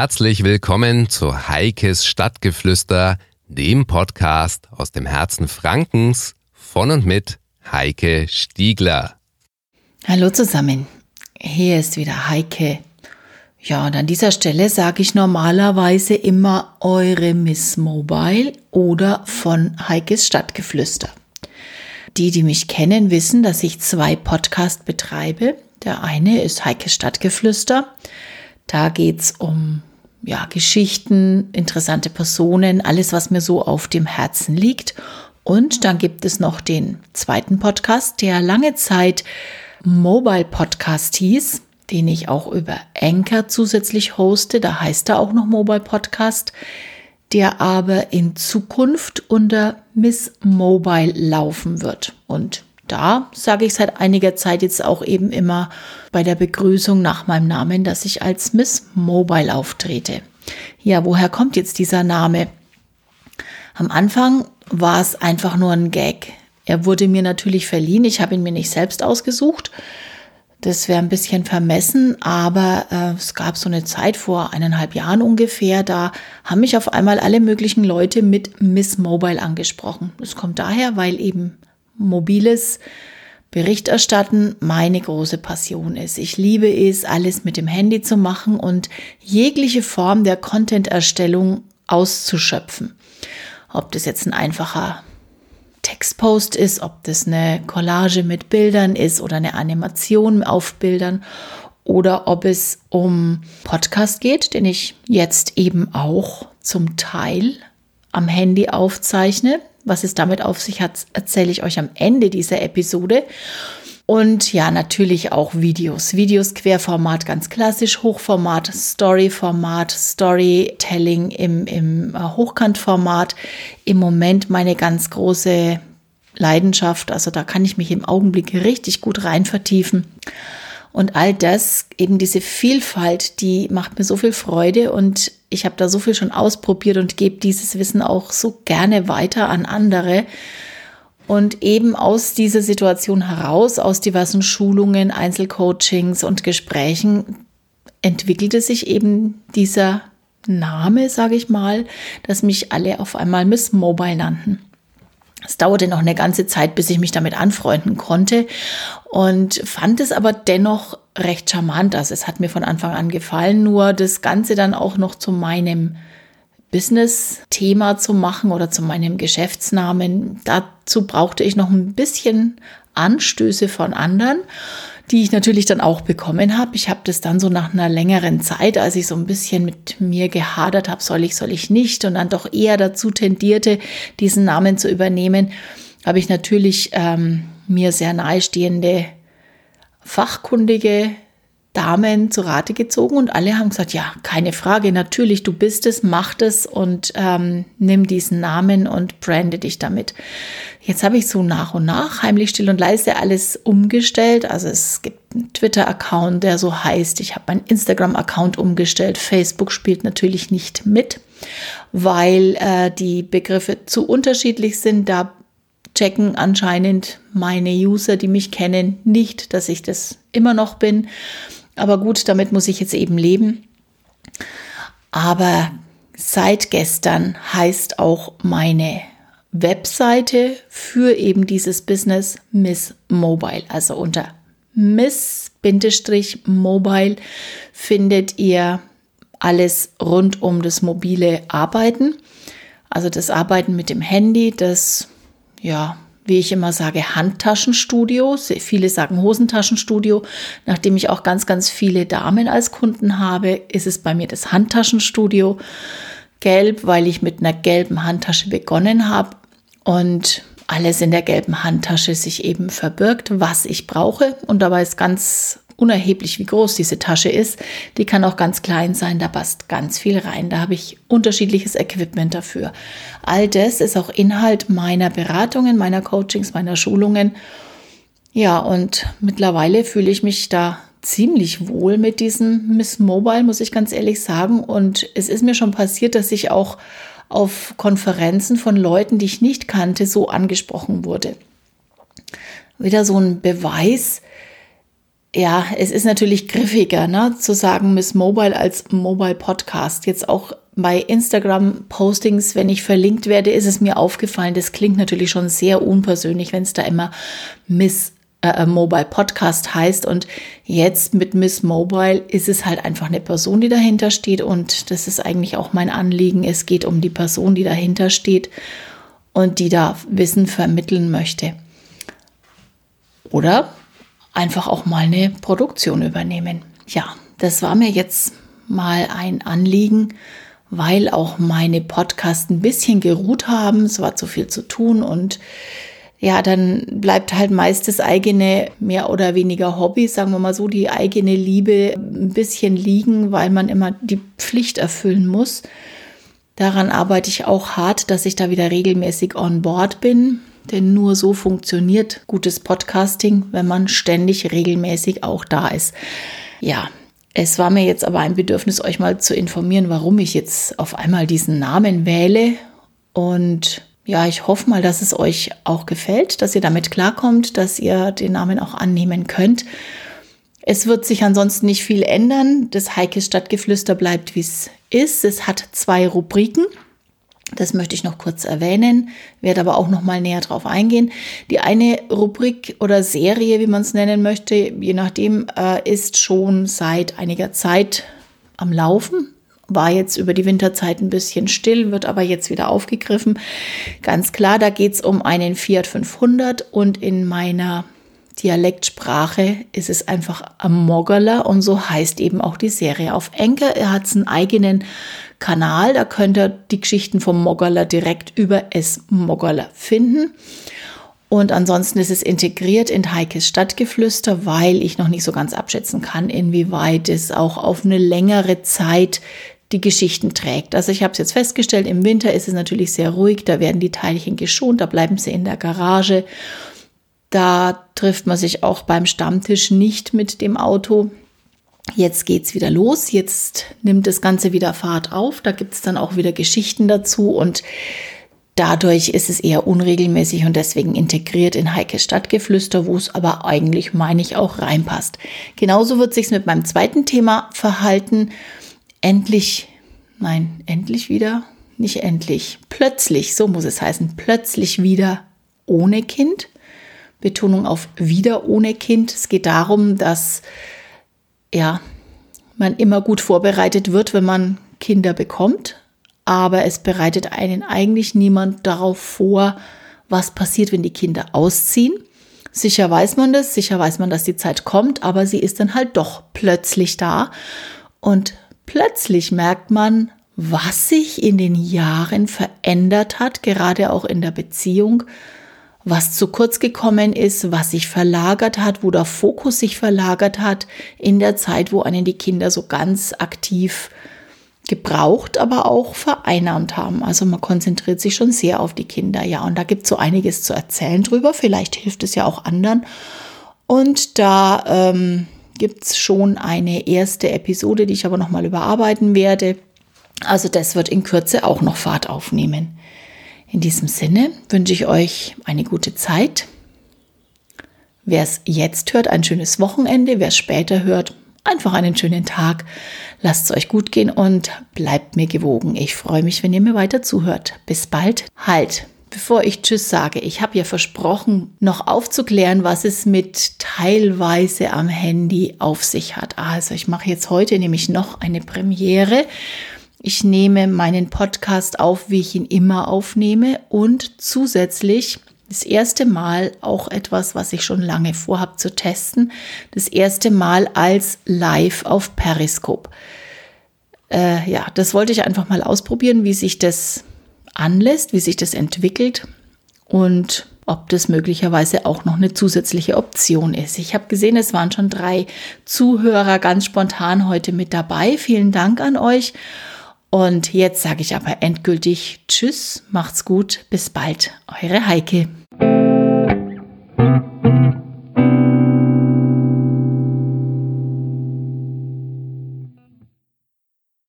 Herzlich willkommen zu Heikes Stadtgeflüster, dem Podcast aus dem Herzen Frankens von und mit Heike Stiegler. Hallo zusammen, hier ist wieder Heike. Ja, und an dieser Stelle sage ich normalerweise immer eure Miss Mobile oder von Heikes Stadtgeflüster. Die, die mich kennen, wissen, dass ich zwei Podcasts betreibe. Der eine ist Heikes Stadtgeflüster. Da geht's um ja, Geschichten, interessante Personen, alles, was mir so auf dem Herzen liegt. Und dann gibt es noch den zweiten Podcast, der lange Zeit Mobile Podcast hieß, den ich auch über Anchor zusätzlich hoste. Da heißt er auch noch Mobile Podcast, der aber in Zukunft unter Miss Mobile laufen wird. Und da sage ich seit einiger Zeit jetzt auch eben immer bei der Begrüßung nach meinem Namen, dass ich als Miss Mobile auftrete. Ja, woher kommt jetzt dieser Name? Am Anfang war es einfach nur ein Gag. Er wurde mir natürlich verliehen. Ich habe ihn mir nicht selbst ausgesucht. Das wäre ein bisschen vermessen, aber äh, es gab so eine Zeit vor eineinhalb Jahren ungefähr, da haben mich auf einmal alle möglichen Leute mit Miss Mobile angesprochen. Das kommt daher, weil eben mobiles Berichterstatten meine große Passion ist. Ich liebe es, alles mit dem Handy zu machen und jegliche Form der Content-Erstellung auszuschöpfen. Ob das jetzt ein einfacher Textpost ist, ob das eine Collage mit Bildern ist oder eine Animation auf Bildern oder ob es um Podcast geht, den ich jetzt eben auch zum Teil am Handy aufzeichne. Was es damit auf sich hat, erzähle ich euch am Ende dieser Episode. Und ja, natürlich auch Videos. Videos Querformat, ganz klassisch, Hochformat, Storyformat, Storytelling im, im äh, Hochkantformat. Im Moment meine ganz große Leidenschaft. Also da kann ich mich im Augenblick richtig gut rein vertiefen. Und all das, eben diese Vielfalt, die macht mir so viel Freude und ich habe da so viel schon ausprobiert und gebe dieses Wissen auch so gerne weiter an andere. Und eben aus dieser Situation heraus, aus diversen Schulungen, Einzelcoachings und Gesprächen, entwickelte sich eben dieser Name, sage ich mal, dass mich alle auf einmal Miss Mobile nannten. Es dauerte noch eine ganze Zeit, bis ich mich damit anfreunden konnte und fand es aber dennoch recht charmant. Also es hat mir von Anfang an gefallen, nur das Ganze dann auch noch zu meinem Business-Thema zu machen oder zu meinem Geschäftsnamen. Dazu brauchte ich noch ein bisschen Anstöße von anderen die ich natürlich dann auch bekommen habe. Ich habe das dann so nach einer längeren Zeit, als ich so ein bisschen mit mir gehadert habe, soll ich, soll ich nicht, und dann doch eher dazu tendierte, diesen Namen zu übernehmen, habe ich natürlich ähm, mir sehr nahestehende fachkundige Damen zu Rate gezogen und alle haben gesagt, ja, keine Frage, natürlich, du bist es, mach das und ähm, nimm diesen Namen und brande dich damit. Jetzt habe ich so nach und nach heimlich still und leise alles umgestellt. Also es gibt einen Twitter-Account, der so heißt. Ich habe meinen Instagram-Account umgestellt. Facebook spielt natürlich nicht mit, weil äh, die Begriffe zu unterschiedlich sind. Da checken anscheinend meine User, die mich kennen, nicht, dass ich das immer noch bin. Aber gut, damit muss ich jetzt eben leben. Aber seit gestern heißt auch meine Webseite für eben dieses Business Miss Mobile. Also unter Miss-Mobile findet ihr alles rund um das mobile Arbeiten. Also das Arbeiten mit dem Handy, das ja wie ich immer sage, Handtaschenstudio. Viele sagen Hosentaschenstudio. Nachdem ich auch ganz, ganz viele Damen als Kunden habe, ist es bei mir das Handtaschenstudio. Gelb, weil ich mit einer gelben Handtasche begonnen habe und alles in der gelben Handtasche sich eben verbirgt, was ich brauche. Und dabei ist ganz unerheblich, wie groß diese Tasche ist. Die kann auch ganz klein sein, da passt ganz viel rein. Da habe ich unterschiedliches Equipment dafür. All das ist auch Inhalt meiner Beratungen, meiner Coachings, meiner Schulungen. Ja, und mittlerweile fühle ich mich da ziemlich wohl mit diesem Miss Mobile, muss ich ganz ehrlich sagen. Und es ist mir schon passiert, dass ich auch auf Konferenzen von Leuten, die ich nicht kannte, so angesprochen wurde. Wieder so ein Beweis, ja, es ist natürlich griffiger, ne, zu sagen Miss Mobile als Mobile Podcast. Jetzt auch bei Instagram-Postings, wenn ich verlinkt werde, ist es mir aufgefallen, das klingt natürlich schon sehr unpersönlich, wenn es da immer Miss äh, äh, Mobile Podcast heißt. Und jetzt mit Miss Mobile ist es halt einfach eine Person, die dahinter steht. Und das ist eigentlich auch mein Anliegen. Es geht um die Person, die dahinter steht und die da Wissen vermitteln möchte. Oder einfach auch mal eine Produktion übernehmen. Ja, das war mir jetzt mal ein Anliegen, weil auch meine Podcasts ein bisschen geruht haben. Es war zu viel zu tun und ja, dann bleibt halt meist das eigene mehr oder weniger Hobby, sagen wir mal so, die eigene Liebe ein bisschen liegen, weil man immer die Pflicht erfüllen muss. Daran arbeite ich auch hart, dass ich da wieder regelmäßig on board bin. Denn nur so funktioniert gutes Podcasting, wenn man ständig regelmäßig auch da ist. Ja, es war mir jetzt aber ein Bedürfnis, euch mal zu informieren, warum ich jetzt auf einmal diesen Namen wähle. Und ja, ich hoffe mal, dass es euch auch gefällt, dass ihr damit klarkommt, dass ihr den Namen auch annehmen könnt. Es wird sich ansonsten nicht viel ändern. Das Heike Stadtgeflüster bleibt, wie es ist. Es hat zwei Rubriken. Das möchte ich noch kurz erwähnen, werde aber auch noch mal näher drauf eingehen. Die eine Rubrik oder Serie, wie man es nennen möchte, je nachdem, äh, ist schon seit einiger Zeit am Laufen. War jetzt über die Winterzeit ein bisschen still, wird aber jetzt wieder aufgegriffen. Ganz klar, da geht es um einen Fiat 500 und in meiner Dialektsprache ist es einfach am Moggerler und so heißt eben auch die Serie. Auf Enker er hat einen eigenen Kanal, da könnt ihr die Geschichten vom Moggerler direkt über S Moggerler finden. Und ansonsten ist es integriert in Heikes Stadtgeflüster, weil ich noch nicht so ganz abschätzen kann, inwieweit es auch auf eine längere Zeit die Geschichten trägt. Also ich habe es jetzt festgestellt, im Winter ist es natürlich sehr ruhig, da werden die Teilchen geschont, da bleiben sie in der Garage da trifft man sich auch beim Stammtisch nicht mit dem Auto. Jetzt geht's wieder los. Jetzt nimmt das Ganze wieder Fahrt auf. Da gibt's dann auch wieder Geschichten dazu und dadurch ist es eher unregelmäßig und deswegen integriert in Heike Stadtgeflüster, wo es aber eigentlich, meine ich, auch reinpasst. Genauso wird sich's mit meinem zweiten Thema verhalten. Endlich, nein, endlich wieder, nicht endlich, plötzlich, so muss es heißen, plötzlich wieder ohne Kind. Betonung auf wieder ohne Kind. Es geht darum, dass ja, man immer gut vorbereitet wird, wenn man Kinder bekommt, aber es bereitet einen eigentlich niemand darauf vor, was passiert, wenn die Kinder ausziehen. Sicher weiß man das, sicher weiß man, dass die Zeit kommt, aber sie ist dann halt doch plötzlich da und plötzlich merkt man, was sich in den Jahren verändert hat, gerade auch in der Beziehung, was zu kurz gekommen ist, was sich verlagert hat, wo der Fokus sich verlagert hat in der Zeit, wo einen die Kinder so ganz aktiv gebraucht, aber auch vereinnahmt haben. Also man konzentriert sich schon sehr auf die Kinder, ja. Und da gibt es so einiges zu erzählen drüber. Vielleicht hilft es ja auch anderen. Und da ähm, gibt es schon eine erste Episode, die ich aber nochmal überarbeiten werde. Also das wird in Kürze auch noch Fahrt aufnehmen. In diesem Sinne wünsche ich euch eine gute Zeit. Wer es jetzt hört, ein schönes Wochenende. Wer es später hört, einfach einen schönen Tag. Lasst es euch gut gehen und bleibt mir gewogen. Ich freue mich, wenn ihr mir weiter zuhört. Bis bald. Halt. Bevor ich Tschüss sage, ich habe ja versprochen, noch aufzuklären, was es mit teilweise am Handy auf sich hat. Also ich mache jetzt heute nämlich noch eine Premiere. Ich nehme meinen Podcast auf, wie ich ihn immer aufnehme und zusätzlich das erste Mal auch etwas, was ich schon lange vorhabe zu testen. Das erste Mal als Live auf Periscope. Äh, ja, das wollte ich einfach mal ausprobieren, wie sich das anlässt, wie sich das entwickelt und ob das möglicherweise auch noch eine zusätzliche Option ist. Ich habe gesehen, es waren schon drei Zuhörer ganz spontan heute mit dabei. Vielen Dank an euch. Und jetzt sage ich aber endgültig Tschüss, macht's gut, bis bald, eure Heike.